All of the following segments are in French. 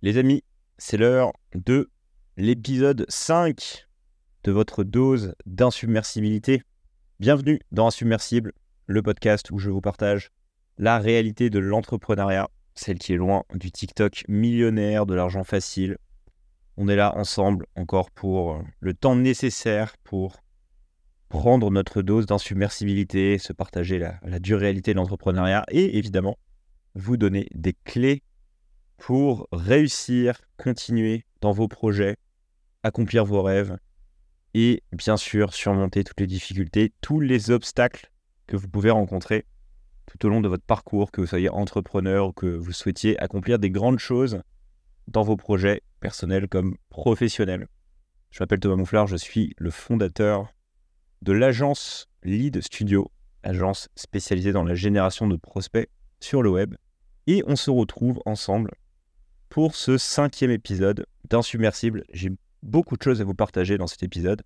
Les amis, c'est l'heure de l'épisode 5 de votre dose d'insubmersibilité. Bienvenue dans Insubmersible, le podcast où je vous partage la réalité de l'entrepreneuriat, celle qui est loin du TikTok millionnaire, de l'argent facile. On est là ensemble encore pour le temps nécessaire pour prendre notre dose d'insubmersibilité, se partager la, la dure réalité de l'entrepreneuriat et évidemment vous donner des clés pour réussir, continuer dans vos projets, accomplir vos rêves et bien sûr surmonter toutes les difficultés, tous les obstacles que vous pouvez rencontrer tout au long de votre parcours, que vous soyez entrepreneur ou que vous souhaitiez accomplir des grandes choses dans vos projets personnels comme professionnels. Je m'appelle Thomas Mouflard, je suis le fondateur de l'agence Lead Studio, agence spécialisée dans la génération de prospects sur le web. Et on se retrouve ensemble pour ce cinquième épisode d'Insubmersible. J'ai beaucoup de choses à vous partager dans cet épisode.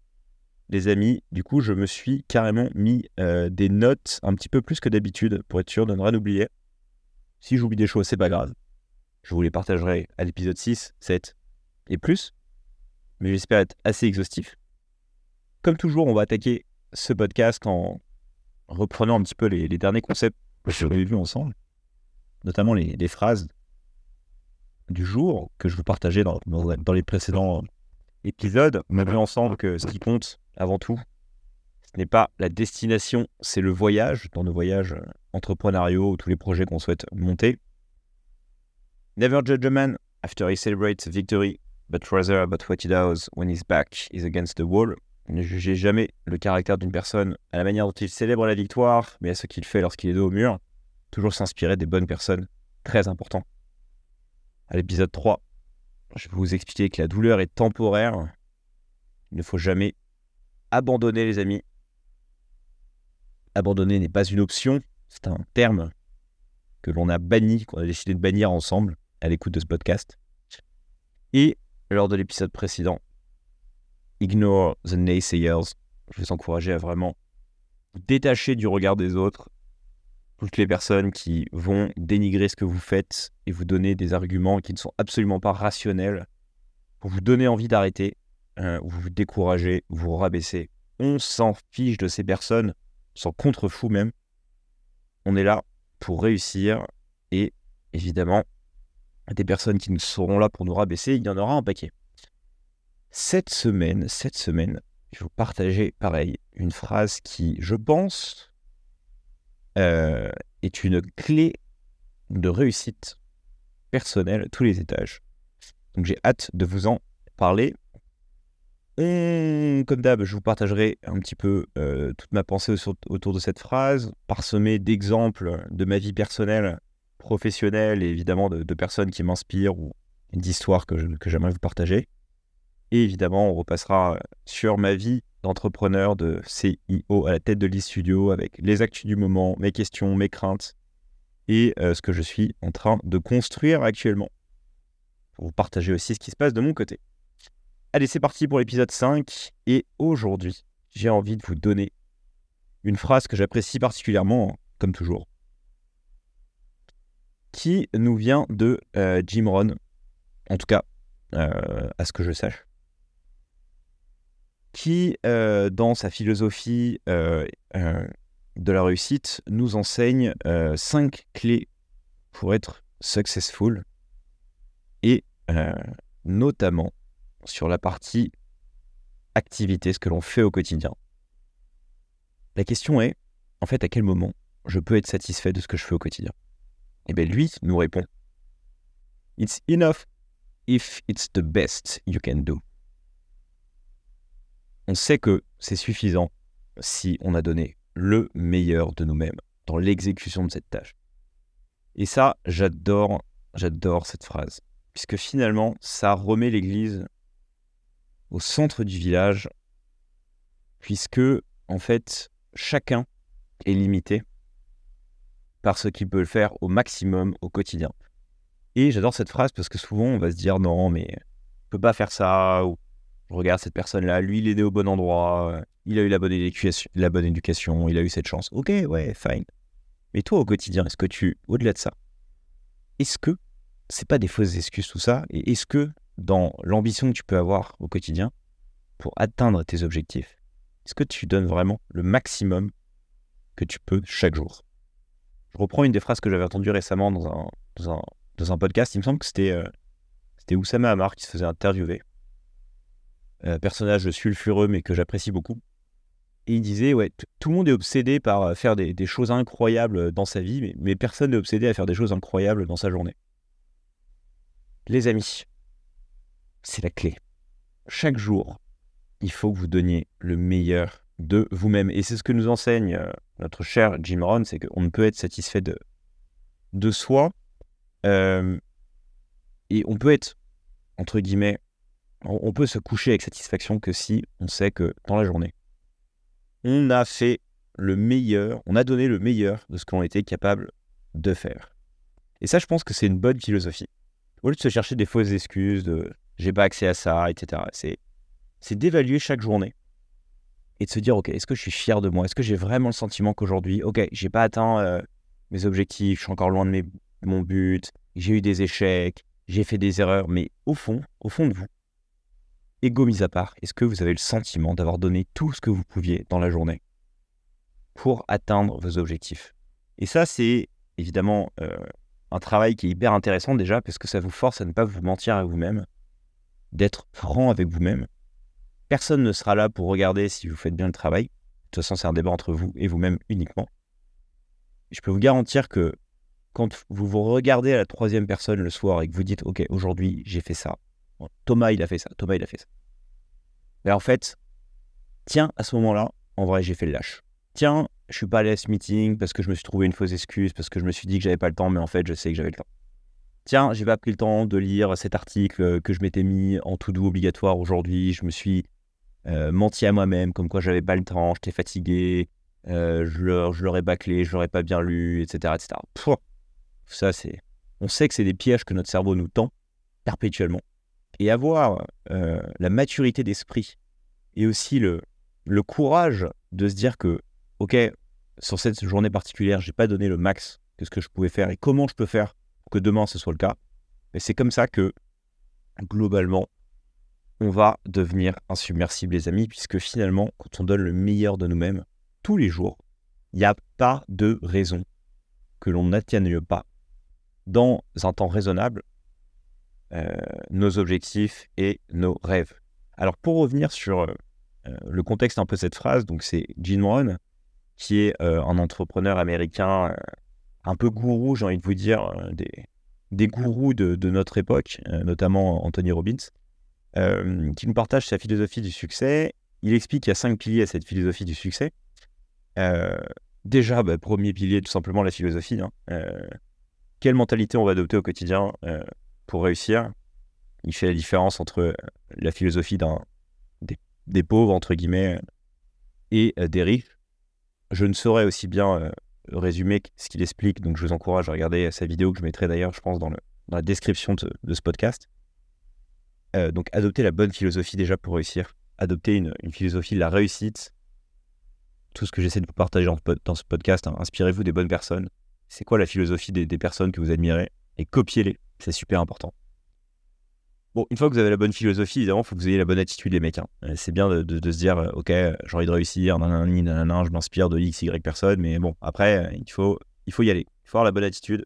Les amis, du coup, je me suis carrément mis euh, des notes un petit peu plus que d'habitude pour être sûr de ne rien oublier. Si j'oublie des choses, c'est pas grave. Je vous les partagerai à l'épisode 6, 7 et plus. Mais j'espère être assez exhaustif. Comme toujours, on va attaquer ce podcast en reprenant un petit peu les, derniers concepts que j'avais vus ensemble, notamment les, les phrases du jour que je veux partager dans, les précédents épisodes. On a vu ensemble que ce qui compte avant tout, ce n'est pas la destination, c'est le voyage, dans nos voyages entrepreneuriaux ou tous les projets qu'on souhaite monter. Never judge a man after he celebrates victory, but rather about what he does when his back is against the wall. Ne jugez jamais le caractère d'une personne à la manière dont il célèbre la victoire, mais à ce qu'il fait lorsqu'il est dos au mur. Toujours s'inspirer des bonnes personnes, très important à l'épisode 3, je vais vous expliquer que la douleur est temporaire. Il ne faut jamais abandonner, les amis. Abandonner n'est pas une option, c'est un terme que l'on a banni, qu'on a décidé de bannir ensemble à l'écoute de ce podcast. Et lors de l'épisode précédent, Ignore the naysayers. Je vous encourager à vraiment vous détacher du regard des autres toutes les personnes qui vont dénigrer ce que vous faites et vous donner des arguments qui ne sont absolument pas rationnels pour vous donner envie d'arrêter, euh, vous décourager, vous rabaisser. On s'en fiche de ces personnes, on s'en contrefou même. On est là pour réussir et évidemment, des personnes qui nous seront là pour nous rabaisser, il y en aura un paquet. Cette semaine, cette semaine, je vais vous partager pareil une phrase qui, je pense, euh, est une clé de réussite personnelle à tous les étages. Donc j'ai hâte de vous en parler. comme d'hab, je vous partagerai un petit peu euh, toute ma pensée autour de cette phrase, parsemée d'exemples de ma vie personnelle, professionnelle et évidemment de, personnes qui m'inspirent ou d'histoires que j'aimerais vous partager. Et évidemment, on repassera sur ma vie d'entrepreneur, de CIO à la tête de l'e-studio avec les actus du moment, mes questions, mes craintes et euh, ce que je suis en train de construire actuellement. Pour vous partager aussi ce qui se passe de mon côté. Allez, c'est parti pour l'épisode 5 et aujourd'hui, j'ai envie de vous donner une phrase que j'apprécie particulièrement, comme toujours, qui nous vient de euh, Jim Rohn, en tout cas euh, à ce que je sache qui, euh, dans sa philosophie euh, euh, de la réussite, nous enseigne cinq clés pour être successful, et notamment sur la partie activité, ce que l'on fait au quotidien. La question est, en fait, à quel moment je peux être satisfait de ce que je fais au quotidien? Eh bien, lui nous répond, It's enough if it's the best you can do on sait que c'est suffisant si on a donné le meilleur de nous-mêmes dans l'exécution de cette tâche. Et ça, j'adore, j'adore cette phrase, puisque finalement, ça remet l'Église au centre du village, puisque en fait, chacun est limité par ce qu'il peut le faire au maximum au quotidien. Et j'adore cette phrase parce que souvent on va se dire non, mais on peut pas faire ça, ou regarde cette personne-là, lui, il est né au bon endroit, euh, il a eu la bonne, éducation, la bonne éducation, il a eu cette chance. Ok, ouais, fine. Mais toi, au quotidien, est-ce que tu, au-delà de ça, est-ce que c'est pas des fausses excuses tout ça Et est-ce que dans l'ambition que tu peux avoir au quotidien pour atteindre tes objectifs, est-ce que tu donnes vraiment le maximum que tu peux chaque jour? Je reprends une des phrases que j'avais entendues récemment dans un, dans un, dans un podcast. Il me semble que c'était euh, c'était Oussama Hamar qui se faisait interviewer. Un personnage sulfureux mais que j'apprécie beaucoup. Et il disait, ouais, tout le monde est obsédé par euh, faire des, choses incroyables dans sa vie, mais, personne n'est obsédé à faire des choses incroyables dans sa journée. Les amis, c'est la clé. Chaque jour, il faut que vous donniez le meilleur de vous-même. Et c'est ce que nous enseigne euh, notre cher Jim Rohn, c'est qu'on ne peut être satisfait de, de soi. Euh, et on peut être, entre guillemets, on peut se coucher avec satisfaction que si on sait que dans la journée, on a fait le meilleur, on a donné le meilleur de ce qu'on était capable de faire. Et ça, je pense que c'est une bonne philosophie. Au lieu de se chercher des fausses excuses de j'ai pas accès à ça, etc. C'est, d'évaluer chaque journée et de se dire, ok, est-ce que je suis fier de moi? Est-ce que j'ai vraiment le sentiment qu'aujourd'hui, ok, j'ai pas atteint euh, mes objectifs, je suis encore loin de, mon but, j'ai eu des échecs, j'ai fait des erreurs, mais au fond, au fond de vous, ego mis à part, est-ce que vous avez le sentiment d'avoir donné tout ce que vous pouviez dans la journée pour atteindre vos objectifs? Et ça, c'est évidemment euh, un travail qui est hyper intéressant déjà parce que ça vous force à ne pas vous mentir à vous-même, d'être franc avec vous-même. Personne ne sera là pour regarder si vous faites bien le travail. De toute façon, c'est un débat entre vous et vous-même uniquement. Je peux vous garantir que quand vous vous regardez à la troisième personne le soir et que vous dites, OK, aujourd'hui, j'ai fait ça. Thomas, il a fait ça. Thomas, il a fait ça. Mais en fait, tiens, à ce moment-là, en vrai, j'ai fait le lâche. Tiens, je suis pas allé à ce meeting parce que je me suis trouvé une fausse excuse, parce que je me suis dit que j'avais pas le temps, mais en fait, je sais que j'avais le temps. Tiens, j'ai pas pris le temps de lire cet article que je m'étais mis en tout doux obligatoire aujourd'hui. Je me suis euh, menti à moi-même, comme quoi j'avais pas le temps, j'étais fatigué, euh, je l'aurais bâclé, je l'aurais pas bien lu, etc. etc. ça, c'est. On sait que c'est des pièges que notre cerveau nous tend perpétuellement. Et avoir euh, la maturité d'esprit et aussi le, courage de se dire que, OK, sur cette journée particulière, j'ai pas donné le max que ce que je pouvais faire et comment je peux faire pour que demain ce soit le cas. Et c'est comme ça que, globalement, on va devenir insubmersible, les amis, puisque finalement, quand on donne le meilleur de nous-mêmes tous les jours, il n'y a pas de raison que l'on n'atteigne pas dans un temps raisonnable nos objectifs et nos rêves. Alors pour revenir sur euh, euh, le contexte un peu de cette phrase, donc c'est Jim Rohn, qui est un entrepreneur américain un peu gourou, j'ai envie de vous dire, des, gourous de, de notre époque, notamment Anthony Robbins, qui nous partage sa philosophie du succès. Il explique qu'il y a cinq piliers à cette philosophie du succès. déjà, bah, premier pilier, tout simplement la philosophie. Hein. quelle mentalité on va adopter au quotidien pour réussir. Il fait la différence entre euh, la philosophie d'un, des, pauvres, entre guillemets, et euh, des riches. Je ne saurais aussi bien euh, résumer ce qu'il explique, donc je vous encourage à regarder sa vidéo que je mettrai d'ailleurs, je pense, dans la description de, ce podcast. donc adopter la bonne philosophie déjà pour réussir. Adopter une, philosophie de la réussite. Tout ce que j'essaie de vous partager dans, ce podcast, hein. inspirez-vous des bonnes personnes. C'est quoi la philosophie des personnes que vous admirez et copiez-les. C'est super important. Bon, une fois que vous avez la bonne philosophie, évidemment, il faut que vous ayez la bonne attitude, les mecs. Hein. Euh, c'est bien de, se dire, euh, ok, j'ai envie de réussir, nanana, je m'inspire de X, Y personne, mais bon, après, euh, il faut, il faut y aller. Il faut avoir la bonne attitude.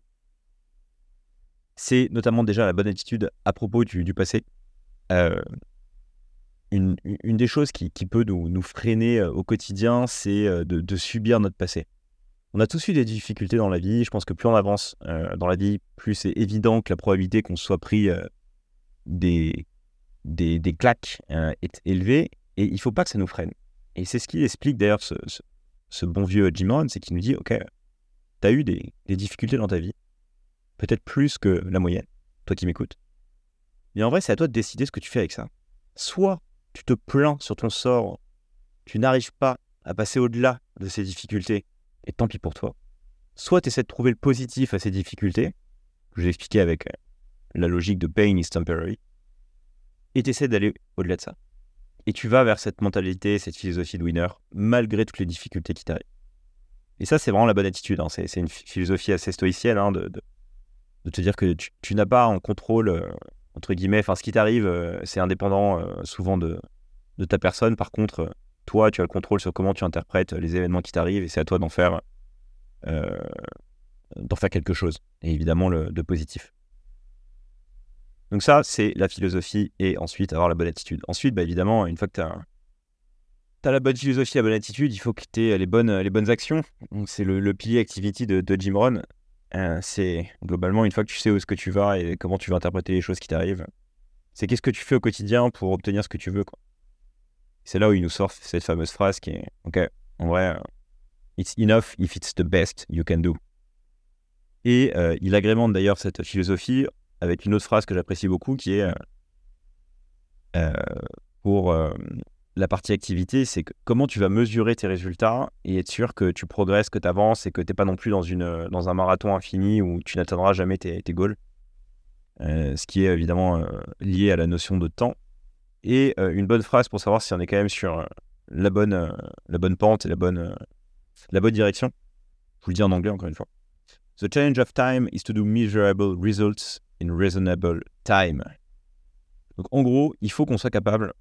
C'est notamment déjà la bonne attitude à propos du, passé. une, des choses qui, peut nous, freiner au quotidien, c'est de subir notre passé. On a tous eu des difficultés dans la vie. Je pense que plus on avance euh, dans la vie, plus c'est évident que la probabilité qu'on soit pris euh, des, claques euh, est élevée. Et il ne faut pas que ça nous freine. Et c'est ce qui explique d'ailleurs ce, bon vieux Jim Rohn, c'est qu'il nous dit, OK, tu as eu des, des difficultés dans ta vie, peut-être plus que la moyenne, toi qui m'écoutes. Mais en vrai, c'est à toi de décider ce que tu fais avec ça. Soit tu te plains sur ton sort, tu n'arrives pas à passer au-delà de ces difficultés et tant pis pour toi. Soit tu essaies de trouver le positif à ces difficultés, que je vais expliquer avec euh, la logique de pain is temporary, et tu essaies d'aller au-delà de ça. Et tu vas vers cette mentalité, cette philosophie de winner, malgré toutes les difficultés qui t'arrivent. Et ça, c'est vraiment la bonne attitude. Hein. C'est, une philosophie assez stoïcienne hein, de, de te dire que tu, n'as pas en contrôle, euh, entre guillemets, enfin ce qui t'arrive, euh, c'est indépendant souvent de, de ta personne. Par contre, toi, tu as le contrôle sur comment tu interprètes les événements qui t'arrivent et c'est à toi d'en faire, d'en faire quelque chose, et évidemment le, de positif. Donc ça, c'est la philosophie et ensuite avoir la bonne attitude. Ensuite, bah, évidemment, une fois que tu as, la bonne philosophie, la bonne attitude, il faut que tu aies les bonnes, les bonnes actions. C'est le, pilier activity de, Jim Rohn. Euh, c'est globalement, une fois que tu sais où est-ce que tu vas et comment tu vas interpréter les choses qui t'arrivent, c'est qu'est-ce que tu fais au quotidien pour obtenir ce que tu veux. C'est là où il nous sort cette fameuse phrase qui est, OK, en vrai, it's enough if it's the best you can do. Et euh, il agrémente d'ailleurs cette philosophie avec une autre phrase que j'apprécie beaucoup qui est euh, euh, pour euh, la partie activité, c'est comment tu vas mesurer tes résultats et être sûr que tu progresses, que tu avances et que tu n'es pas non plus dans, une, dans un marathon infini où tu n'atteindras jamais tes, tes goals. ce qui est évidemment lié à la notion de temps. Et une bonne phrase pour savoir si on est quand même sur la, bonne, la bonne pente et la bonne, la bonne direction. Je vous le dis en anglais encore une fois. The challenge of time is to do measurable results in reasonable time. Donc en gros, il faut qu'on soit capable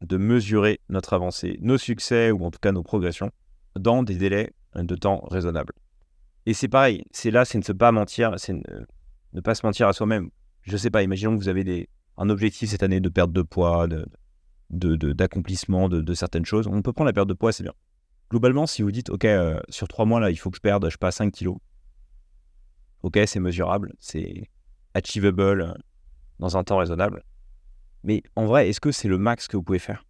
de mesurer notre avancée, nos succès ou en tout cas nos progressions dans des délais de temps raisonnables. Et c'est pareil, c'est là, c'est ne pas mentir, c'est ne, pas se mentir à soi-même. Je sais pas, imaginons que vous avez des, un objectif cette année de perte de poids, d'accomplissement de, de, de, certaines choses. On peut prendre la perte de poids, c'est bien. Globalement, si vous dites, OK, euh, sur trois mois, là, il faut que je perde, je sais pas, 5 kilos. OK, c'est mesurable, c'est achievable euh, dans un temps raisonnable. Mais en vrai, est-ce que c'est le max que vous pouvez faire,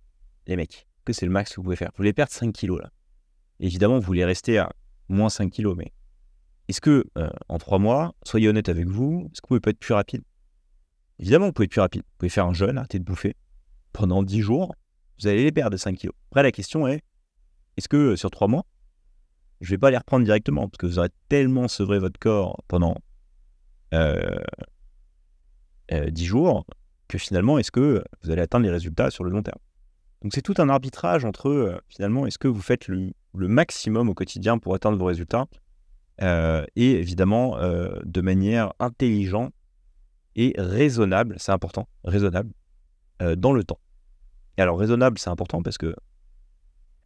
les mecs? Que c'est le max que vous pouvez faire? Vous voulez perdre 5 kilos là. Évidemment, vous voulez rester à moins 5 kilos, mais est-ce que euh, en 3 mois, soyez honnête avec vous, est-ce que vous pouvez pas être plus rapide? Évidemment, vous pouvez être plus rapide. Vous pouvez faire un jeûne, arrêter de bouffer. Pendant 10 jours, vous allez les perdre 5 kilos. Après, la question est, est-ce que euh, sur 3 mois, je vais pas les reprendre directement? Parce que vous aurez tellement sevré votre corps pendant euh, 10 euh, jours, que finalement, est-ce que vous allez atteindre les résultats sur le long terme? Donc c'est tout un arbitrage entre, euh, finalement, est-ce que vous faites le, maximum au quotidien pour atteindre vos résultats, euh, et évidemment, de manière intelligente et raisonnable, c'est important, raisonnable, dans le temps. Et alors, raisonnable, c'est important parce que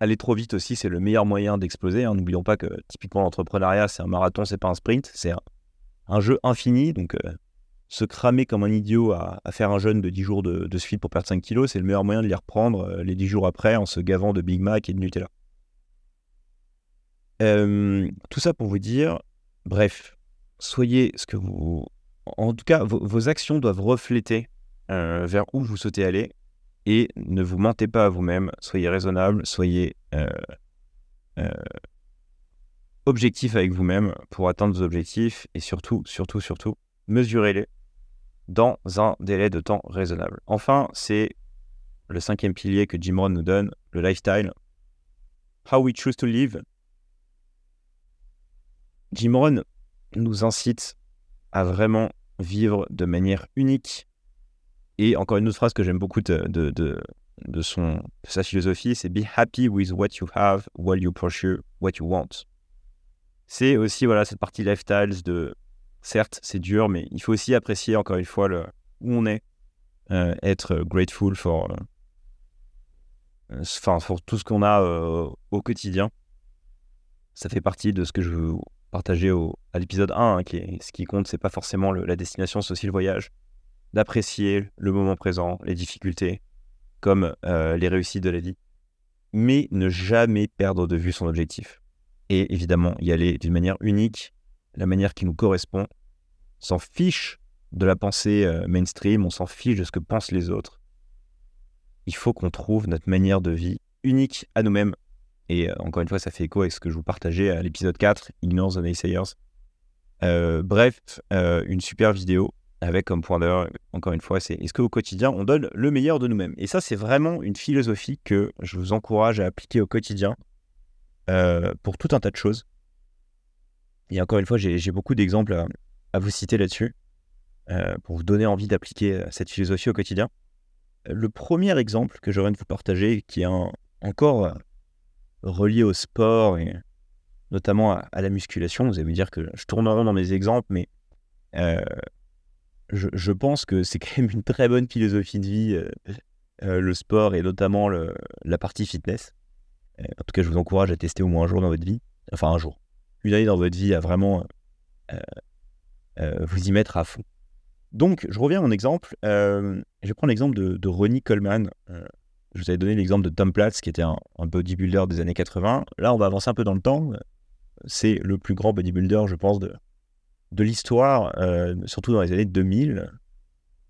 aller trop vite aussi, c'est le meilleur moyen d'exploser. Hein. N'oublions pas que typiquement l'entrepreneuriat, c'est un marathon, c'est pas un sprint, c'est un, jeu infini. Donc, se cramer comme un idiot à, faire un jeûne de 10 jours de, suite pour perdre 5 kilos, c'est le meilleur moyen de les reprendre euh, les 10 jours après en se gavant de Big Mac et de Nutella. Euh, tout ça pour vous dire, bref, soyez ce que vous... En tout cas, vos, actions doivent refléter vers où vous souhaitez aller et ne vous mentez pas à vous-même, soyez raisonnable, soyez objectif avec vous-même pour atteindre vos objectifs et surtout, surtout, surtout, mesurez-les dans un délai de temps raisonnable. Enfin, c'est le cinquième pilier que Jim Rohn nous donne, le lifestyle. How we choose to live. Jim Rohn nous incite à vraiment vivre de manière unique. Et encore une autre phrase que j'aime beaucoup de, de, de, son, sa philosophie, c'est Be happy with what you have while you pursue what you want. C'est aussi voilà, cette partie lifestyle de certes, c'est dur, mais il faut aussi apprécier encore une fois le, où on est, euh, être grateful for, euh, enfin, pour tout ce qu'on a euh, au quotidien. Ça fait partie de ce que je veux partager au, à l'épisode 1, hein, qui est, ce qui compte, c'est pas forcément la destination, c'est aussi le voyage. D'apprécier le moment présent, les difficultés, comme les réussites de la vie, mais ne jamais perdre de vue son objectif. Et évidemment, y aller d'une manière unique, la manière qui nous correspond. On s'en fiche de la pensée euh, mainstream, on s'en fiche de ce que pensent les autres. Il faut qu'on trouve notre manière de vie unique à nous-mêmes. Et euh, encore une fois, ça fait écho avec ce que je vous partageais à l'épisode 4, Ignore the Naysayers. Euh, bref, une super vidéo avec comme point d'heure, encore une fois, c'est est-ce qu'au quotidien, on donne le meilleur de nous-mêmes? Et ça, c'est vraiment une philosophie que je vous encourage à appliquer au quotidien pour tout un tas de choses. Et encore une fois, j'ai beaucoup d'exemples à, vous citer là-dessus euh, pour vous donner envie d'appliquer euh, cette philosophie au quotidien. Le premier exemple que j'aurais de vous partager, qui est encore euh, relié au sport et notamment à, la musculation, vous allez me dire que je tournerai dans mes exemples, mais je, pense que c'est quand même une très bonne philosophie de vie, le sport et notamment la partie fitness. en tout cas, je vous encourage à tester au moins un jour dans votre vie, enfin un jour, une année dans votre vie à vraiment vous y mettre à fond. Donc, je reviens à mon exemple. je vais prendre l'exemple de, Ronnie Coleman. Je vous avais donné l'exemple de Tom Platz, qui était un, bodybuilder des années 80. Là, on va avancer un peu dans le temps. C'est le plus grand bodybuilder, je pense, de, de l'histoire, euh, surtout dans les années 2000,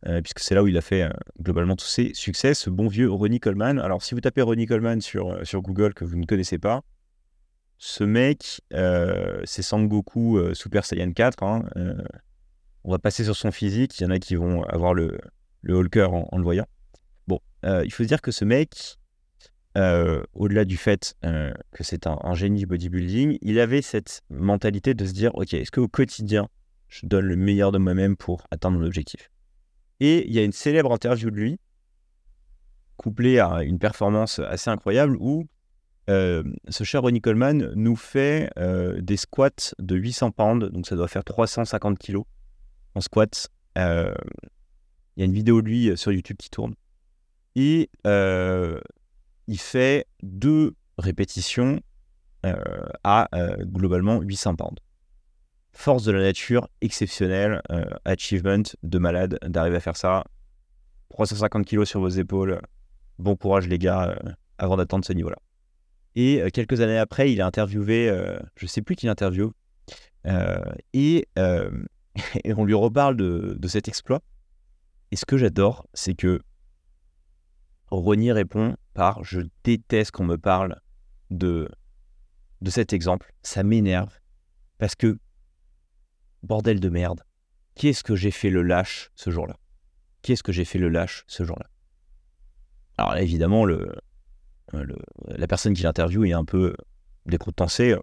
euh, puisque c'est là où il a fait euh, globalement tous ses succès, ce bon vieux Ronnie Coleman. Alors, si vous tapez Ronnie Coleman sur, sur Google que vous ne connaissez pas, ce mec, c'est Sangoku Super Saiyan 4. Hein, on va passer sur son physique. Il y en a qui vont avoir le, le en, le voyant. Bon, il faut se dire que ce mec, au-delà du fait que c'est un, un, génie du bodybuilding, il avait cette mentalité de se dire, OK, est-ce qu'au quotidien, je donne le meilleur de moi-même pour atteindre mon objectif? Et il y a une célèbre interview de lui, couplée à une performance assez incroyable, où ce cher Ronnie Coleman nous fait des squats de 800 pounds, donc ça doit faire 350 kilos en squats. Il y a une vidéo de lui sur YouTube qui tourne. Et il fait deux répétitions euh, à euh, globalement 800 pounds. Force de la nature exceptionnelle, euh, achievement de malade d'arriver à faire ça. 350 kilos sur vos épaules. Bon courage les gars avant d'atteindre ce niveau-là. Et quelques années après, il a interviewé, je ne sais plus qui l'interview, et, et, on lui reparle de, de cet exploit. Et ce que j'adore, c'est que Ronnie répond par Je déteste qu'on me parle de, de cet exemple. Ça m'énerve. Parce que, bordel de merde, qui est-ce que j'ai fait le lâche ce jour-là? Qui est-ce que j'ai fait le lâche ce jour-là? Alors évidemment, le, la personne qui l'interviewe est un peu décontenancée.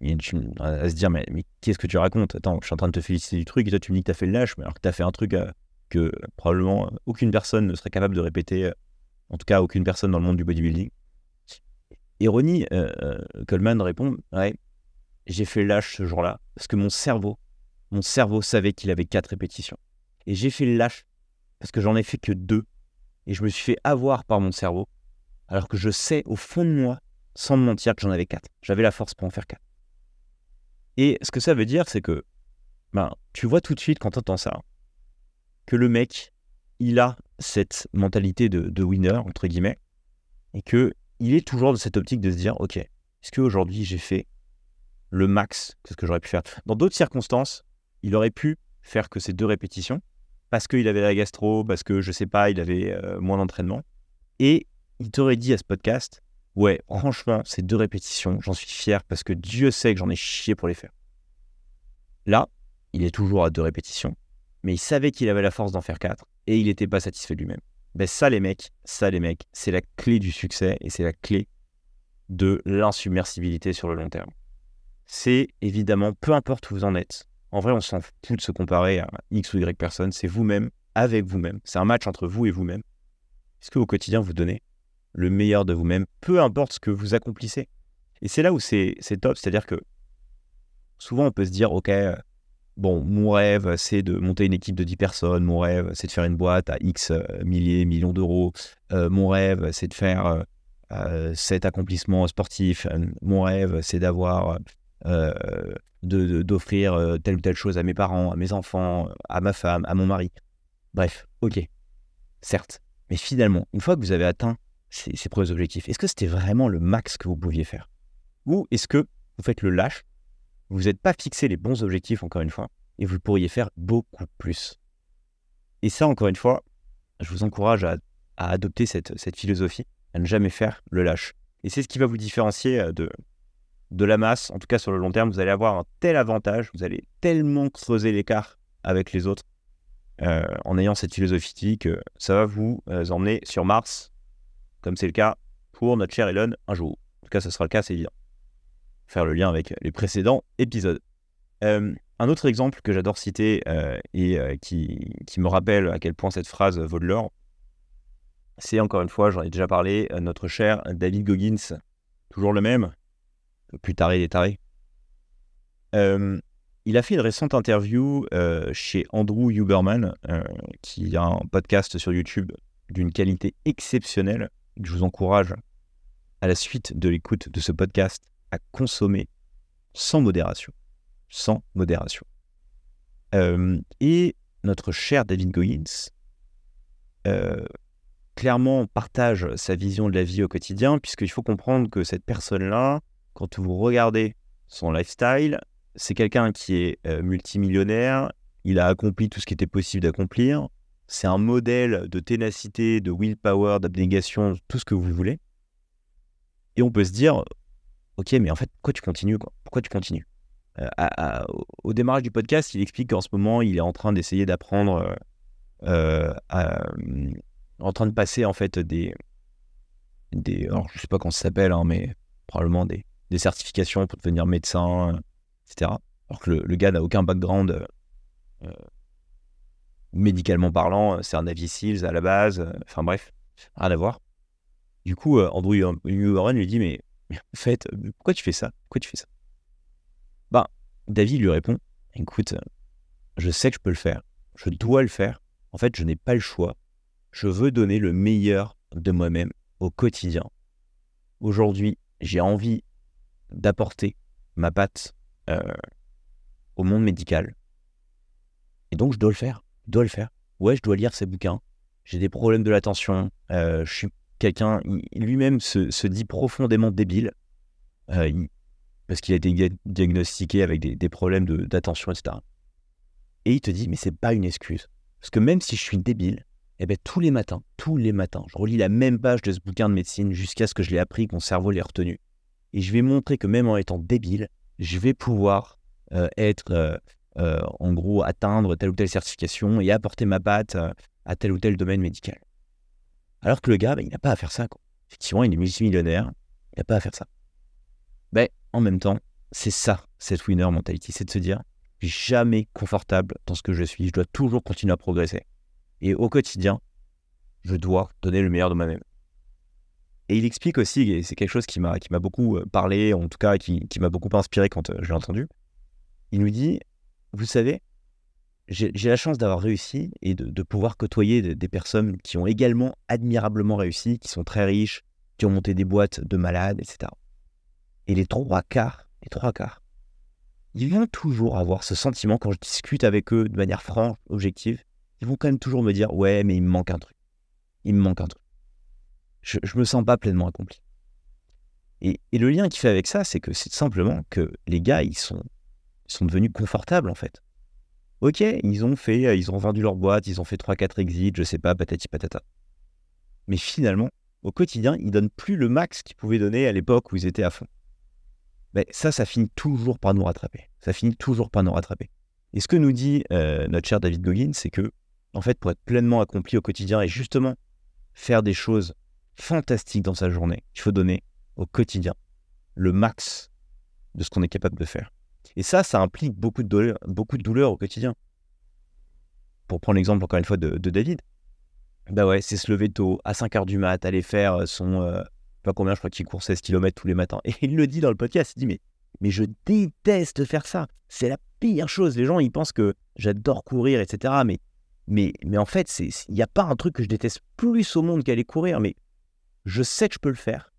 Il à se dire, mais, mais qu'est-ce que tu racontes? Attends, je suis en train de te féliciter du truc et toi tu me dis que tu as fait le lâche, mais alors que tu as fait un truc euh, que probablement aucune personne ne serait capable de répéter euh, en tout cas aucune personne dans le monde du bodybuilding. Ironie, euh, euh, Coleman répond Ouais, j'ai fait lâche ce jour-là parce que mon cerveau, mon cerveau savait qu'il avait quatre répétitions. Et j'ai fait lâche parce que j'en ai fait que deux. Et je me suis fait avoir par mon cerveau alors que je sais au fond de moi, sans me mentir, que j'en avais quatre. J'avais la force pour en faire quatre. Et ce que ça veut dire, c'est que ben, tu vois tout de suite quand tu entends ça que le mec, il a cette mentalité de, winner, entre guillemets, et que il est toujours dans cette optique de se dire, OK, est-ce qu'aujourd'hui j'ai fait le max que ce que j'aurais pu faire? Dans d'autres circonstances, il aurait pu faire que ces deux répétitions, parce qu'il avait la gastro, parce que, je sais pas, il avait euh, moins d'entraînement, et il t'aurait dit à ce podcast, ouais, franchement, ces deux répétitions, j'en suis fier, parce que Dieu sait que j'en ai chié pour les faire. Là, il est toujours à deux répétitions, mais il savait qu'il avait la force d'en faire quatre, et il n'était pas satisfait de lui-même. Ben ça les mecs, ça les mecs, c'est la clé du succès et c'est la clé de l'insubmersibilité sur le long terme. C'est évidemment, peu importe où vous en êtes, en vrai on s'en fout de se comparer à X ou Y personne, c'est vous-même avec vous-même. C'est un match entre vous et vous-même. Est-ce que au quotidien vous donnez le meilleur de vous-même, peu importe ce que vous accomplissez? Et c'est là où c'est top, c'est-à-dire que souvent on peut se dire, ok, bon, mon rêve, c'est de monter une équipe de 10 personnes. Mon rêve, c'est de faire une boîte à X euh, milliers, millions d'euros. Euh, mon rêve, c'est de faire euh, cet accomplissement sportif. Mon rêve, c'est d'avoir, d'offrir telle ou telle chose à mes parents, à mes enfants, à ma femme, à mon mari. Bref, ok, certes. Mais finalement, une fois que vous avez atteint ces, ces premiers objectifs, est-ce que c'était vraiment le max que vous pouviez faire? Ou est-ce que vous faites le lâche vous n'êtes pas fixé les bons objectifs, encore une fois, et vous pourriez faire beaucoup plus. Et ça, encore une fois, je vous encourage à, adopter cette, philosophie, à ne jamais faire le lâche. Et c'est ce qui va vous différencier euh, de, de la masse, en tout cas sur le long terme, vous allez avoir un tel avantage, vous allez tellement creuser l'écart avec les autres euh, en ayant cette philosophie que ça va vous euh, emmener sur Mars, comme c'est le cas pour notre cher Elon un jour. En tout cas, ce sera le cas, c'est évident faire le lien avec les précédents épisodes. Euh, un autre exemple que j'adore citer euh, et euh, qui, qui, me rappelle à quel point cette phrase vaut de l'or, c'est encore une fois, j'en ai déjà parlé, notre cher David Goggins, toujours le même, plus taré des tarés. il a fait une récente interview chez Andrew Huberman, qui a un podcast sur YouTube d'une qualité exceptionnelle. Je vous encourage, à la suite de l'écoute de ce podcast, à consommer sans modération. Sans modération. et notre cher David Goggins clairement partage sa vision de la vie au quotidien, puisqu'il faut comprendre que cette personne-là, quand vous regardez son lifestyle, c'est quelqu'un qui est euh, multimillionnaire, il a accompli tout ce qui était possible d'accomplir, c'est un modèle de ténacité, de willpower, d'abnégation, tout ce que vous voulez. Et on peut se dire, ok, mais en fait, pourquoi tu continues quoi? Pourquoi tu continues? Euh, Au démarrage du podcast, il explique qu'en ce moment, il est en train d'essayer d'apprendre, euh, en train de passer en fait des, alors je sais pas comment ça s'appelle, hein, mais probablement des, certifications pour devenir médecin, etc. Alors que le, gars n'a aucun background euh, euh, médicalement parlant, c'est un Navy Seals à la base, euh, enfin bref, rien à voir. Du coup, Andrew Warren lui dit mais, en fait, pourquoi tu fais ça? Pourquoi tu fais ça? Bah, David lui répond écoute, je sais que je peux le faire, je dois le faire. En fait, je n'ai pas le choix. Je veux donner le meilleur de moi-même au quotidien. Aujourd'hui, j'ai envie d'apporter ma patte euh, au monde médical. Et donc, je dois le faire. Je dois le faire. Ouais, je dois lire ces bouquins. J'ai des problèmes de l'attention. Euh, je suis quelqu'un, lui-même se, dit profondément débile. Euh, parce qu'il a été diagnostiqué avec des, problèmes d'attention, etc. Et il te dit, mais c'est pas une excuse. Parce que même si je suis débile, eh ben, tous les matins, tous les matins, je relis la même page de ce bouquin de médecine jusqu'à ce que je l'ai appris, que mon cerveau l'ait retenu. Et je vais montrer que même en étant débile, je vais pouvoir euh, être, euh, en gros, atteindre telle ou telle certification et apporter ma patte à tel ou tel domaine médical. Alors que le gars, ben, il n'a pas à faire ça. Effectivement, il est multimillionnaire, il n'a pas à faire ça. Mais en même temps, c'est ça, cette winner mentality, c'est de se dire, jamais confortable dans ce que je suis, je dois toujours continuer à progresser. Et au quotidien, je dois donner le meilleur de moi-même. Et il explique aussi, et c'est quelque chose qui m'a, qui m'a beaucoup euh, parlé, en tout cas qui, qui m'a beaucoup inspiré quand euh, je l'ai entendu. Il nous dit, vous savez, j'ai, la chance d'avoir réussi et de, pouvoir côtoyer des, personnes qui ont également admirablement réussi, qui sont très riches, qui ont monté des boîtes de malades, etc. Et les trois quarts, les trois quarts, ils vont toujours avoir ce sentiment quand je discute avec eux de manière franche, objective. Ils vont quand même toujours me dire, ouais, mais il me manque un truc. Il me manque un truc je ne me sens pas pleinement accompli. Et, le lien qu'il fait avec ça, c'est que c'est simplement que les gars, ils sont, sont devenus confortables en fait. Ok, ils ont fait, ils ont vendu leur boîte, ils ont fait 3-4 exits, je sais pas, patati patata. Mais finalement, au quotidien, ils donnent plus le max qu'ils pouvaient donner à l'époque où ils étaient à fond. Mais ça, ça finit toujours par nous rattraper. Ça finit toujours par nous rattraper. Et ce que nous dit euh, notre cher David Goggins, c'est que, en fait, pour être pleinement accompli au quotidien et justement faire des choses fantastique dans sa journée. Il faut donner au quotidien le max de ce qu'on est capable de faire. Et ça, ça implique beaucoup de douleur, beaucoup de douleur au quotidien. Pour prendre l'exemple encore une fois de, David, bah ouais, c'est se lever tôt, à 5 h du mat, aller faire son. Euh, pas combien, je crois qu'il court 16 km tous les matins. Et il le dit dans le podcast, il dit Mais, mais je déteste faire ça. C'est la pire chose. Les gens, ils pensent que j'adore courir, etc. Mais, mais, mais en fait, il n'y a pas un truc que je déteste plus au monde qu'aller courir. Mais je sais que je peux le faire.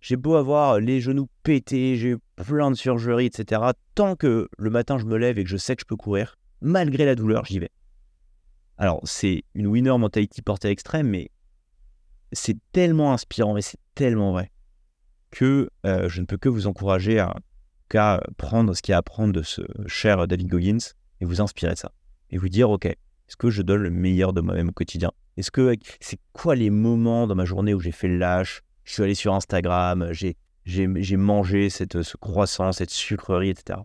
J'ai beau avoir les genoux pétés, j'ai plein de surgeries, etc. Tant que le matin je me lève et que je sais que je peux courir, malgré la douleur, j'y vais. Alors, c'est une winner mentality portée à l'extrême, mais c'est tellement inspirant et c'est tellement vrai que euh, je ne peux que vous encourager à, prendre ce qu'il y a à prendre de ce cher David Goggins et vous inspirer de ça. Et vous dire, OK, est-ce que je donne le meilleur de moi-même au quotidien? Est-ce que c'est quoi les moments dans ma journée où j'ai fait lâche? Je suis allé sur Instagram, j'ai mangé cette, ce croissant, cette sucrerie, etc.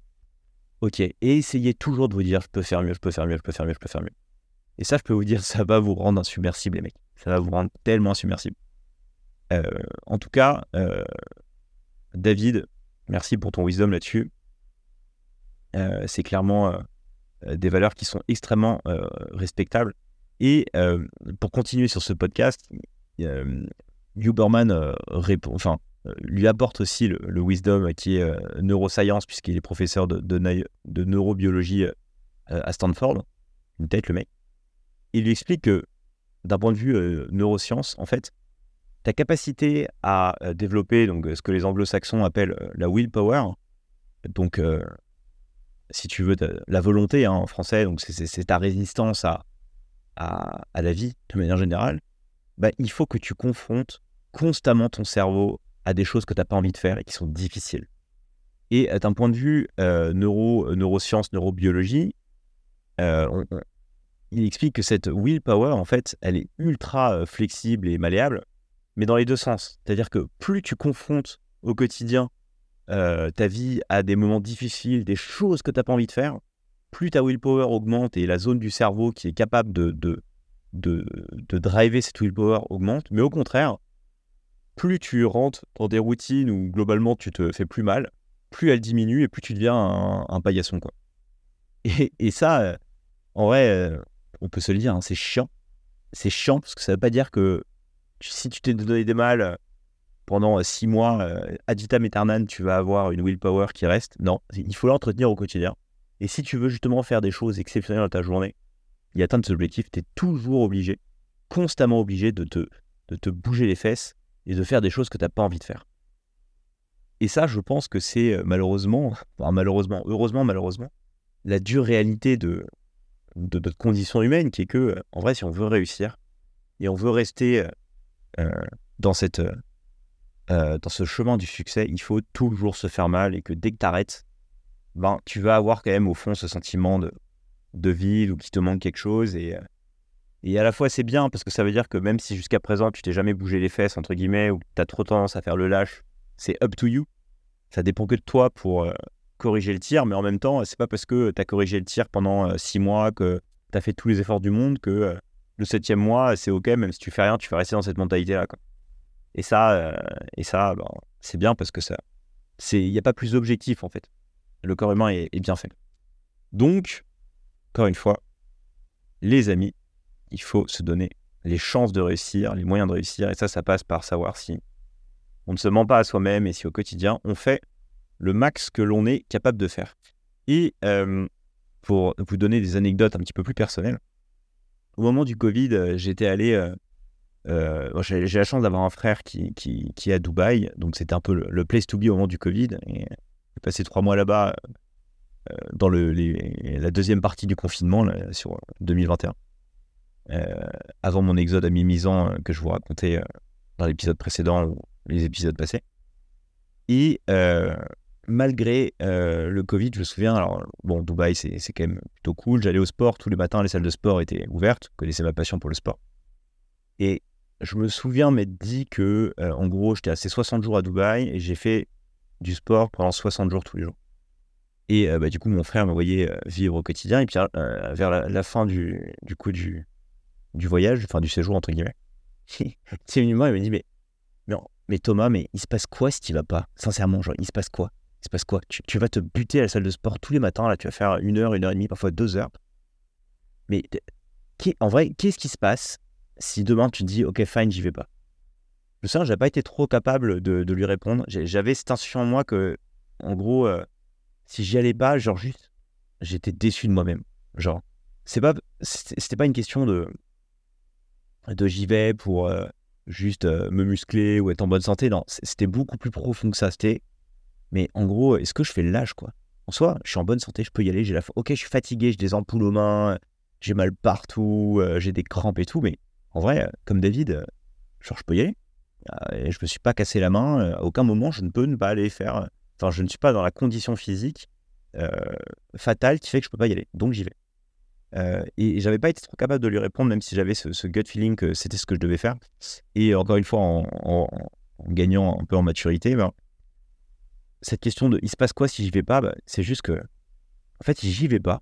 Ok, et essayez toujours de vous dire je peux faire mieux, je peux faire mieux, je peux faire mieux, je peux faire mieux. Et ça, je peux vous dire, ça va vous rendre insubmersible, les mecs. Ça va vous rendre tellement insubmersible. Euh, en tout cas, euh, David, merci pour ton wisdom là-dessus. Euh, c'est clairement des valeurs qui sont extrêmement respectables. Et pour continuer sur ce podcast, Huberman euh, enfin, lui apporte aussi le, wisdom qui est neuroscience, puisqu'il est professeur de, de, neurobiologie à Stanford. Une tête, le mec. Il lui explique que, d'un point de vue neurosciences, en fait, ta capacité à développer donc, ce que les anglo-saxons appellent la willpower, donc, si tu veux, la volonté hein, en français, donc c'est ta résistance à, à, la vie de manière générale, bah, il faut que tu confrontes constamment ton cerveau à des choses que tu n'as pas envie de faire et qui sont difficiles. Et d'un point de vue neuro, neurosciences, neurobiologie, il explique que cette willpower, en fait, elle est ultra flexible et malléable, mais dans les deux sens. C'est-à-dire que plus tu confrontes au quotidien euh, ta vie à des moments difficiles, des choses que tu n'as pas envie de faire, plus ta willpower augmente et la zone du cerveau qui est capable de, de, driver cette willpower augmente. Mais au contraire, plus tu rentres dans des routines où globalement tu te fais plus mal, plus elle diminue et plus tu deviens un, paillasson. Quoi. Et, et ça, euh, en vrai, euh, on peut se le dire, hein, c'est chiant. C'est chiant parce que ça ne veut pas dire que si tu t'es donné des mal pendant euh, six mois, ad vitam tu vas avoir une willpower qui reste. Non, il faut l'entretenir au quotidien. Et si tu veux justement faire des choses exceptionnelles dans ta journée et atteindre cet objectif, tu es toujours obligé, constamment obligé de te, bouger les fesses et de faire des choses que tu n'as pas envie de faire. Et ça, je pense que c'est euh, malheureusement, enfin malheureusement, heureusement, malheureusement, la dure réalité de, de notre condition humaine qui est que, en vrai, si on veut réussir et on veut rester euh, dans ce chemin du succès, il faut toujours se faire mal et que dès que tu arrêtes, ben, tu vas avoir quand même au fond ce sentiment de, de vide ou qu'il te manque quelque chose. Et, euh, et à la fois, c'est bien parce que ça veut dire que même si jusqu'à présent tu t'es jamais bougé les fesses, entre guillemets, ou tu as trop tendance à faire le lâche, c'est up to you. Ça dépend que de toi pour euh, corriger le tir, mais en même temps, c'est pas parce que tu as corrigé le tir pendant six mois que tu as fait tous les efforts du monde que le septième mois, c'est ok, même si tu fais rien, tu vas rester dans cette mentalité-là. Et ça, euh, et ça ben, c'est bien parce que ça, il n'y a pas plus d'objectif en fait. Le corps humain est, bien fait. Donc, encore une fois, les amis, il faut se donner les chances de réussir, les moyens de réussir. Et ça, ça passe par savoir si on ne se ment pas à soi-même et si au quotidien, on fait le max que l'on est capable de faire. Et euh, pour vous donner des anecdotes un petit peu plus personnelles, au moment du Covid, euh, j'étais allé euh, j'ai, la chance d'avoir un frère qui, qui, est à Dubaï, donc c'était un peu le, place to be au moment du Covid. J'ai passé trois mois là-bas dans le, la deuxième partie du confinement sur 2021, euh, avant mon exode à mi-misant que je vous racontais dans l'épisode précédent ou les épisodes passés. Et malgré le Covid, je me souviens, alors bon, Dubaï c'est, quand même plutôt cool. J'allais au sport tous les matins, les salles de sport étaient ouvertes, je connaissais ma passion pour le sport. Et je me souviens m'être dit que, euh, en gros, j'étais assez 60 jours à Dubaï et j'ai fait du sport pendant 60 jours tous les jours. Et bah, du coup, mon frère me voyait vivre au quotidien. Et puis, vers la, fin du, du coup du, voyage, enfin du séjour, entre guillemets, c'est venu me dit mais, mais, Thomas, mais il se passe quoi si tu vas pas Sincèrement, genre, il se passe quoi? Il se passe quoi? Tu, tu, vas te buter à la salle de sport tous les matins, là, tu vas faire une heure, une heure et demie, parfois deux heures. Mais en vrai, qu'est-ce qui se passe si demain tu te dis, ok, fine, j'y vais pas? Je sais, j'ai pas été trop capable de, lui répondre. J'avais cette intuition en moi que, en gros, si j'y allais pas, genre juste, j'étais déçu de moi-même. Genre, c'est pas, c'était pas une question de, de j'y vais pour euh, juste euh, me muscler ou être en bonne santé. Non, c'était beaucoup plus profond que ça. C'était, mais en gros, est-ce que je fais lâche, quoi? En soi, je suis en bonne santé, je peux y aller. J'ai la, ok, je suis fatigué, j'ai des ampoules aux mains, j'ai mal partout, j'ai des crampes et tout, mais en vrai, comme David, euh, genre, je peux y aller. Euh, et je me suis pas cassé la main. Euh, à aucun moment, je ne peux ne pas aller faire. Enfin, je ne suis pas dans la condition physique fatale qui fait que je peux pas y aller. Donc, j'y vais. Euh, et, j'avais pas été trop capable de lui répondre, même si j'avais ce, gut feeling que c'était ce que je devais faire. Et encore une fois, en, gagnant un peu en maturité, ben, cette question de il se passe quoi si j'y vais pas, ben, c'est juste que, en fait, si j'y vais pas,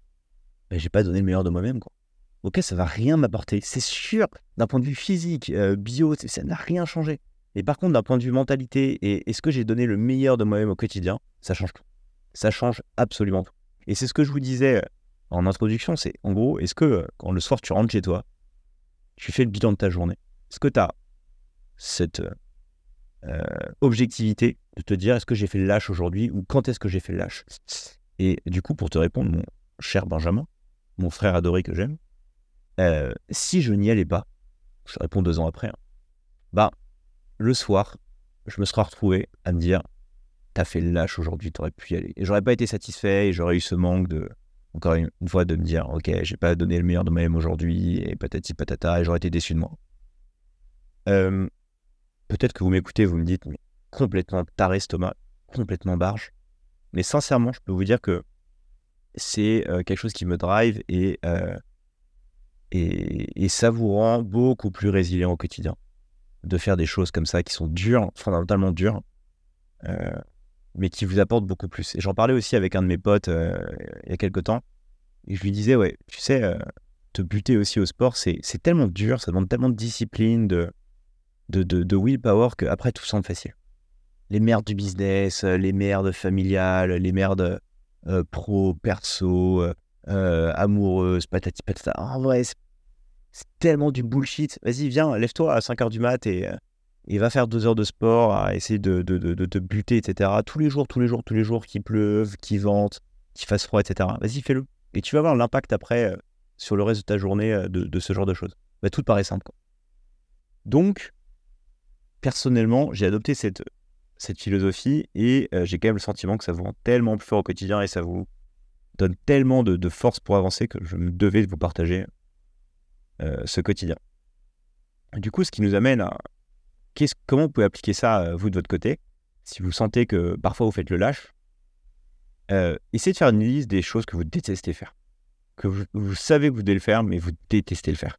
ben, j'ai pas donné le meilleur de moi-même. Ok, ça va rien m'apporter. C'est sûr, d'un point de vue physique, euh, bio, ça n'a rien changé. Et par contre, d'un point de vue mentalité, et est-ce que j'ai donné le meilleur de moi-même au quotidien Ça change tout. Ça change absolument tout. Et c'est ce que je vous disais euh, en introduction, c'est en gros, est-ce que euh, quand le soir tu rentres chez toi, tu fais le bilan de ta journée Est-ce que tu as cette, objectivité de te dire est-ce que j'ai fait le lâche aujourd'hui ou quand est-ce que j'ai fait le lâche? Et du coup, pour te répondre, mon cher Benjamin, mon frère adoré que j'aime, si je n'y allais pas, je réponds deux ans après, hein, bah, le soir, je me serais retrouvé à me dire T'as fait le lâche aujourd'hui, t'aurais pu y aller. Et j'aurais pas été satisfait et j'aurais eu ce manque de, encore une, fois, de me dire Ok, j'ai pas donné le meilleur de moi-même aujourd'hui et patati patata, et j'aurais été déçu de moi. Euh, peut-être que vous m'écoutez, vous me dites complètement taré Thomas, complètement barge. Mais sincèrement, je peux vous dire que c'est euh, quelque chose qui me drive et, euh, et, et ça vous rend beaucoup plus résilient au quotidien de faire des choses comme ça qui sont dures, fondamentalement dures, euh, mais qui vous apportent beaucoup plus. Et j'en parlais aussi avec un de mes potes euh, il y a quelques temps, et je lui disais, ouais, tu sais, euh, te buter aussi au sport, c'est tellement dur, ça demande tellement de discipline, de, de, de, de willpower, qu'après tout semble facile. Les merdes du business, les merdes familiales, les merdes pro, perso, amoureuses, patati patata. En vrai, c'est c'est tellement du bullshit. Vas-y, viens, lève-toi à 5h du mat et, et va faire deux heures de sport, à essayer de, de, de, te buter, etc. Tous les jours, tous les jours, tous les jours, qu'il pleuve, qu'il vente, qu'il fasse froid, etc. Vas-y, fais-le. Et tu vas voir l'impact après euh, sur le reste de ta journée euh, de, ce genre de choses. Bah, tout paraît simple. Donc, personnellement, j'ai adopté cette, cette philosophie et euh, j'ai quand même le sentiment que ça vous rend tellement plus fort au quotidien et ça vous donne tellement de, de force pour avancer que je me devais de vous partager euh, ce quotidien. Du coup, ce qui nous amène à comment vous pouvez appliquer ça, euh, vous, de votre côté, si vous sentez que parfois vous faites le lâche. Euh, essayez de faire une liste des choses que vous détestez faire. Que vous, savez que vous devez le faire, mais vous détestez le faire.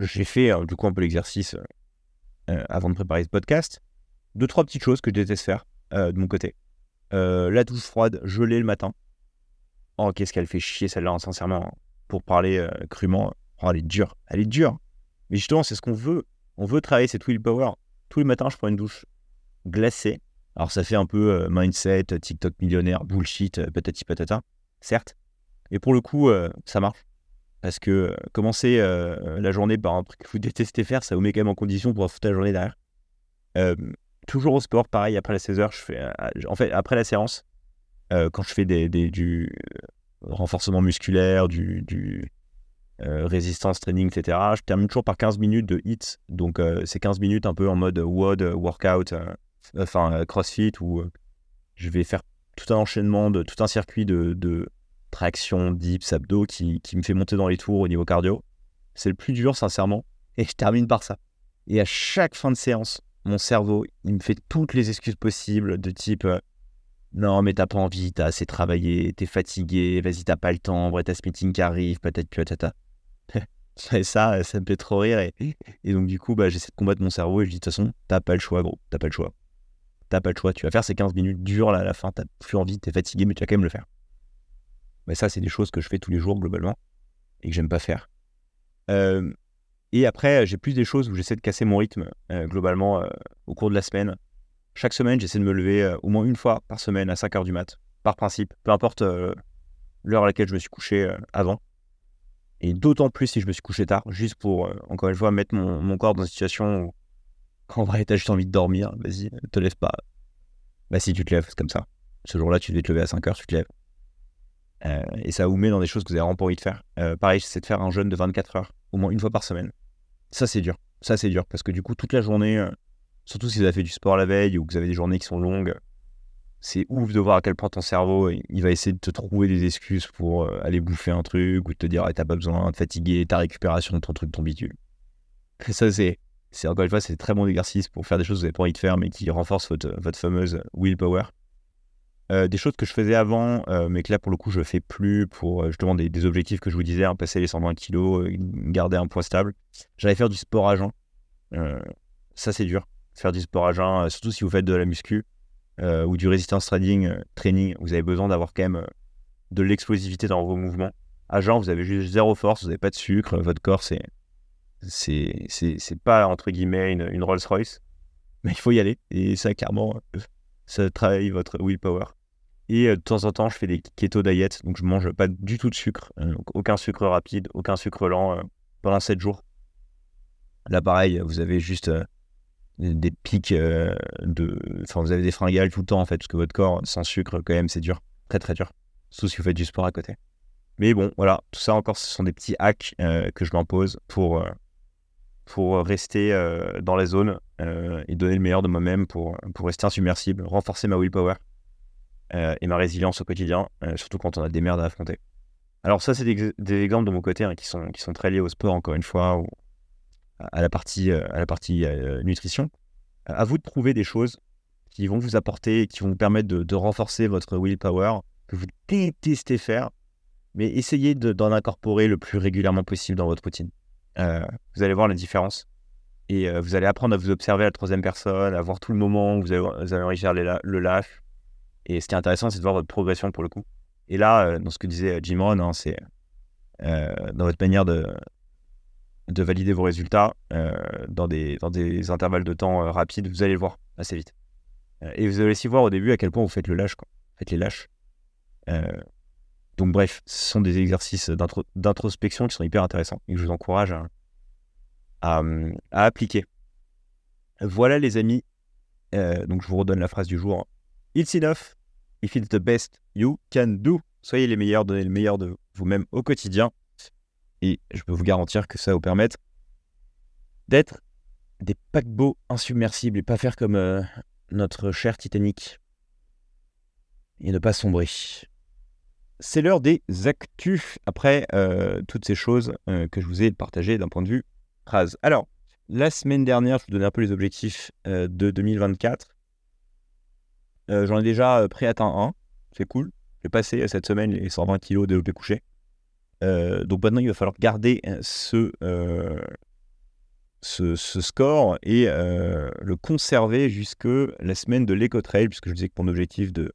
J'ai fait du coup un peu l'exercice avant de préparer ce podcast. Deux, trois petites choses que je déteste faire de mon côté. la douche froide, gelée le matin. Oh, qu'est-ce qu'elle fait chier celle-là, hein, sincèrement pour parler euh, crûment, oh, elle est dure, elle est dure. Mais justement, c'est ce qu'on veut. On veut travailler cette willpower. Tous les matins, je prends une douche glacée. Alors, ça fait un peu euh, mindset, TikTok millionnaire, bullshit, euh, patati patata, certes. Et pour le coup, ça marche. Parce que commencer la journée par un truc que vous détestez faire, ça vous met quand même en condition pour affronter la journée derrière. toujours au sport, pareil, après la 16h, je fais. en fait, après la séance, quand je fais des, des du renforcement musculaire, du, du euh, résistance training, etc. Je termine toujours par 15 minutes de hits. Donc, euh, c'est 15 minutes un peu en mode WOD, workout, euh, enfin CrossFit, où je vais faire tout un enchaînement, de tout un circuit de, de traction, dips, abdos qui, qui, me fait monter dans les tours au niveau cardio. C'est le plus dur, sincèrement. Et je termine par ça. Et à chaque fin de séance, mon cerveau, il me fait toutes les excuses possibles de type non, mais t'as pas envie, t'as assez travaillé, t'es fatigué, vas-y, t'as pas le temps, vrai, t'as ce meeting qui arrive, peut-être que tata. et ça, ça me fait trop rire. Et, et donc, du coup, bah, j'essaie de combattre mon cerveau et je dis, de toute façon, t'as pas le choix, gros, t'as pas le choix. T'as pas le choix, tu vas faire ces 15 minutes dures là à la fin, t'as plus envie, t'es fatigué, mais tu vas quand même le faire. Mais ça, c'est des choses que je fais tous les jours, globalement, et que j'aime pas faire. Euh, et après, j'ai plus des choses où j'essaie de casser mon rythme, euh, globalement, euh, au cours de la semaine. Chaque semaine, j'essaie de me lever euh, au moins une fois par semaine à 5 heures du mat, par principe, peu importe euh, l'heure à laquelle je me suis couché euh, avant. Et d'autant plus si je me suis couché tard, juste pour, encore une fois, mettre mon, corps dans une situation où, en vrai, t'as juste envie de dormir, vas-y, te lève pas. Bah si tu te lèves, c'est comme ça. Ce jour-là, tu devais te lever à 5 heures, tu te lèves. et ça vous met dans des choses que vous avez vraiment pas envie de faire. pareil, c'est de faire un jeûne de 24 heures, au moins une fois par semaine. Ça, c'est dur. Ça, c'est dur, parce que du coup, toute la journée, Surtout si vous avez fait du sport la veille ou que vous avez des journées qui sont longues. C'est ouf de voir à quel point ton cerveau, il va essayer de te trouver des excuses pour euh, aller bouffer un truc ou te dire t'as pas besoin de fatiguer ta récupération ton truc, ton bidule. Ça, c'est, encore une fois, c'est très bon exercice pour faire des choses que vous n'avez pas envie de faire mais qui renforcent votre, votre fameuse willpower. Euh, des choses que je faisais avant, euh, mais que là pour le coup je fais plus pour justement des, des objectifs que je vous disais, hein, passer les 120 kilos, garder un poids stable. J'allais faire du sport à jeun. ça c'est dur faire du sport à jeun, euh, surtout si vous faites de la muscu euh, ou du resistance trading, euh, training, vous avez besoin d'avoir quand même de l'explosivité dans vos mouvements. À jeun, vous avez juste zéro force, vous n'avez pas de sucre, votre corps, c'est c'est pas entre guillemets une, Rolls Royce, mais il faut y aller. Et ça, clairement, ça travaille votre willpower. Et de temps en temps, je fais des keto diet, donc je mange pas du tout de sucre, aucun sucre rapide, aucun sucre lent pendant 7 jours. Là, pareil, vous avez juste des pics de. Enfin, vous avez des fringales tout le temps, en fait, parce que votre corps, sans sucre, quand même, c'est dur. Très, très dur. Surtout si vous faites du sport à côté. Mais bon, voilà, tout ça encore, ce sont des petits hacks que je m'impose pour, pour rester dans la zone et donner le meilleur de moi-même pour, pour rester insubmersible, renforcer ma willpower et ma résilience au quotidien, surtout quand on a des merdes à affronter. Alors ça, c'est des, exemples de mon côté hein, qui, sont, qui sont très liés au sport, encore une fois, à la partie, euh, à la partie euh, nutrition. À vous de trouver des choses qui vont vous apporter, qui vont vous permettre de, renforcer votre willpower, que vous détestez faire, mais essayez d'en incorporer le plus régulièrement possible dans votre routine. Euh, vous allez voir la différence. Et vous allez apprendre à vous observer à la troisième personne, à voir tout le moment où vous allez, réussir le lâche. Et ce qui est intéressant, c'est de voir votre progression pour le coup. Et là, dans ce que disait Jim Rohn, hein, c'est dans votre manière de, de valider vos résultats euh, dans, des, dans des intervalles de temps rapides, vous allez le voir assez vite. et vous allez aussi voir au début à quel point vous faites le lâche. Quoi. Faites les lâches. donc bref, ce sont des exercices d'introspection qui sont hyper intéressants et que je vous encourage à appliquer. Voilà les amis. donc je vous redonne la phrase du jour. It's enough If it's the best you can do. Soyez les meilleurs, donnez le meilleur de vous-même au quotidien. Et je peux vous garantir que ça va vous permettre d'être des paquebots insubmersibles et pas faire comme euh, notre cher Titanic et ne pas sombrer. C'est l'heure des actus après euh, toutes ces choses euh, que je vous ai partagées d'un point de vue phrase. Alors, la semaine dernière, je vous donnais un peu les objectifs de 2024. Euh, j'en ai déjà préatteint un. C'est cool. J'ai passé cette semaine les 120 kg développé couché. Donc maintenant, il va falloir garder ce, ce, score et le conserver jusque la semaine de l'Eco-Trail, puisque je disais que mon objectif de,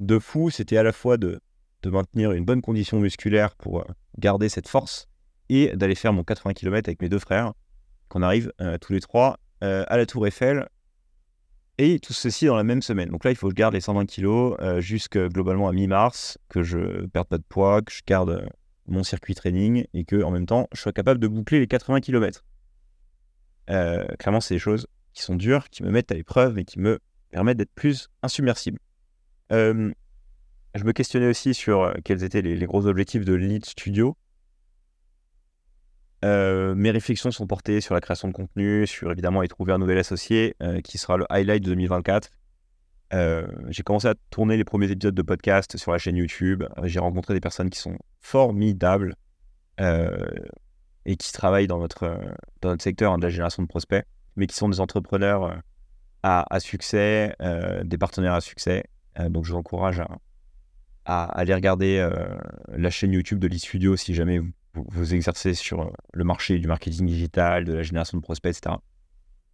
de fou, c'était à la fois de, maintenir une bonne condition musculaire pour garder cette force et d'aller faire mon 80 km avec mes deux frères, qu'on arrive tous les trois à la Tour Eiffel et tout ceci dans la même semaine. Donc là, il faut que je garde les 120 kilos euh, jusque globalement à mi-mars, que je perde pas de poids, que je garde euh, mon circuit training et que en même temps, je sois capable de boucler les 80 km. Euh, clairement, c'est des choses qui sont dures, qui me mettent à l'épreuve et qui me permettent d'être plus insubmersible. je me questionnais aussi sur quels étaient les, gros objectifs de Lead Studio. Euh, mes réflexions sont portées sur la création de contenu, sur évidemment y trouver un nouvel associé euh, qui sera le highlight de 2024. Euh, j'ai commencé à tourner les premiers épisodes de podcast sur la chaîne YouTube. J'ai rencontré des personnes qui sont formidables et qui travaillent dans notre, dans notre secteur hein, de la génération de prospects, mais qui sont des entrepreneurs à, succès, des partenaires à succès. donc je vous encourage à, aller regarder la chaîne YouTube de l'e-Studio si jamais vous exercez sur euh, le marché du marketing digital, de la génération de prospects, etc.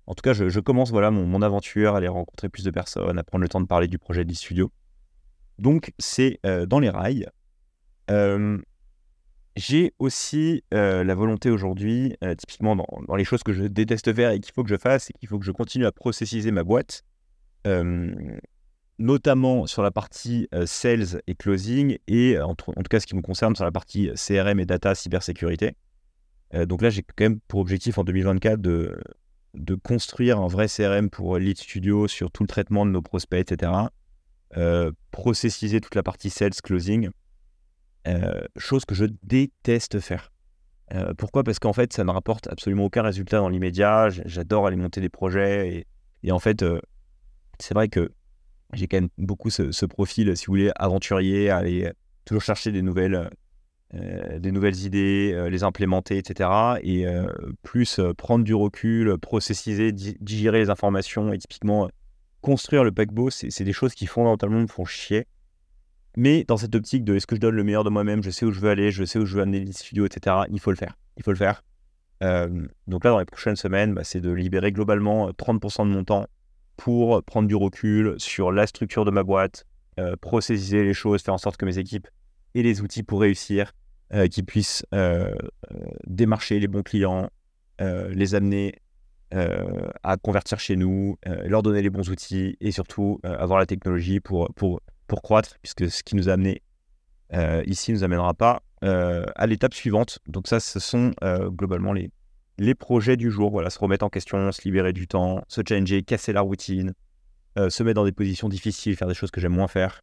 En tout cas, je, commence voilà mon, aventure, à aller rencontrer plus de personnes, à prendre le temps de parler du projet de studio. Donc, c'est euh, dans les rails. Euh, j'ai aussi la volonté aujourd'hui, typiquement dans, dans, les choses que je déteste faire et qu'il faut que je fasse, c'est qu'il faut que je continue à processiser ma boîte notamment sur la partie euh, sales et closing, et en, tout cas ce qui me concerne sur la partie CRM et data cybersécurité. Euh, donc là, j'ai quand même pour objectif en 2024 de, de construire un vrai CRM pour Lead Studio sur tout le traitement de nos prospects, etc. Euh, processiser toute la partie sales closing, chose que je déteste faire. pourquoi? Parce qu'en fait, ça ne rapporte absolument aucun résultat dans l'immédiat. J'adore aller monter des projets et, et en fait, c'est vrai que j'ai quand même beaucoup ce, profil, si vous voulez, aventurier, aller toujours chercher des nouvelles, euh, des nouvelles idées, euh, les implémenter, etc. Et euh, plus prendre du recul, processiser, digérer les informations et typiquement construire le paquebot, c'est des choses qui fondamentalement me font chier. Mais dans cette optique de est-ce que je donne le meilleur de moi-même, je sais où je veux aller, je sais où je veux amener les studios, etc., il faut le faire. Il faut le faire. donc là, dans les prochaines semaines, bah, c'est de libérer globalement 30% de mon temps pour prendre du recul sur la structure de ma boîte, euh, processiser les choses, faire en sorte que mes équipes aient les outils pour réussir, euh, qu'ils puissent euh, démarcher les bons clients, les amener à convertir chez nous, leur donner les bons outils et surtout avoir la technologie pour, pour, pour croître, puisque ce qui nous a amené ici ne nous amènera pas à l'étape suivante. Donc ça, ce sont globalement les, les projets du jour. Voilà, se remettre en question, se libérer du temps, se changer, casser la routine, euh, se mettre dans des positions difficiles, faire des choses que j'aime moins faire.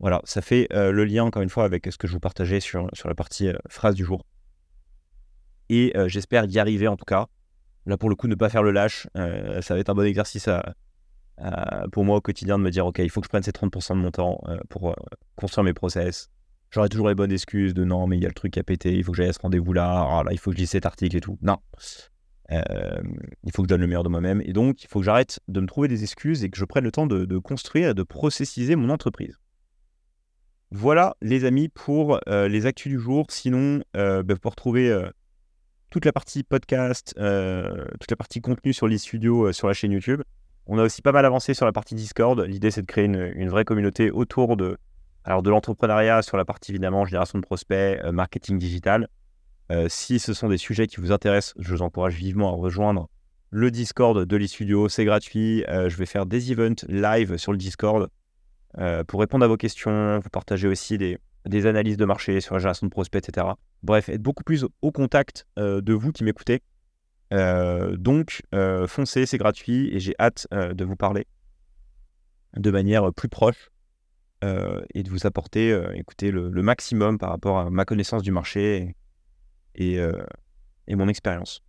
Voilà, ça fait euh, le lien encore une fois avec ce que je vous partageais sur, la partie phrase du jour. Et j'espère y arriver en tout cas. Là pour le coup, ne pas faire le lâche, ça va être un bon exercice pour moi au quotidien de me dire ok, il faut que je prenne ces 30% de mon temps pour construire mes process, J'aurais toujours les bonnes excuses de non, mais il y a le truc à péter, il faut que j'aille à ce rendez-vous-là, ah là, il faut que je lise cet article et tout. Non. Euh, il faut que je donne le meilleur de moi-même. Et donc, il faut que j'arrête de me trouver des excuses et que je prenne le temps de, construire et de processiser mon entreprise. Voilà, les amis, pour euh, les actus du jour. Sinon, euh, bah, pour retrouver toute la partie podcast, toute la partie contenu sur l'e-studio sur la chaîne YouTube, on a aussi pas mal avancé sur la partie Discord. L'idée, c'est de créer une vraie communauté autour de, l'entrepreneuriat sur la partie évidemment génération de prospects, euh, marketing digital. Euh, si ce sont des sujets qui vous intéressent, je vous encourage vivement à rejoindre le Discord de l'e-studio. C'est gratuit. Euh, je vais faire des events live sur le Discord pour répondre à vos questions, vous partager aussi des, analyses de marché sur la génération de prospects, etc. Bref, être beaucoup plus au contact de vous qui m'écoutez. donc, foncez, c'est gratuit et j'ai hâte de vous parler de manière plus proche euh, et de vous apporter euh, écoutez, le, maximum par rapport à ma connaissance du marché et, euh, et, mon expérience.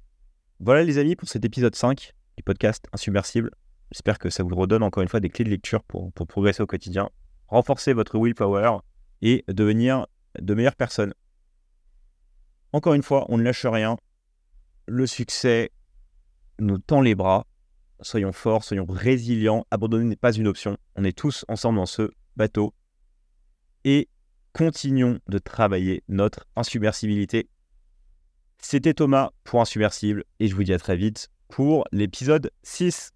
Voilà les amis pour cet épisode 5 du podcast Insubmersible. J'espère que ça vous redonne encore une fois des clés de lecture pour, progresser au quotidien, renforcer votre willpower et devenir de meilleures personnes. Encore une fois, on ne lâche rien. Le succès nous tend les bras. Soyons forts, soyons résilients. Abandonner n'est pas une option. On est tous ensemble dans ce bateau et continuons de travailler notre insubmersibilité. C'était Thomas pour Insubmersible et je vous dis à très vite pour l'épisode 6.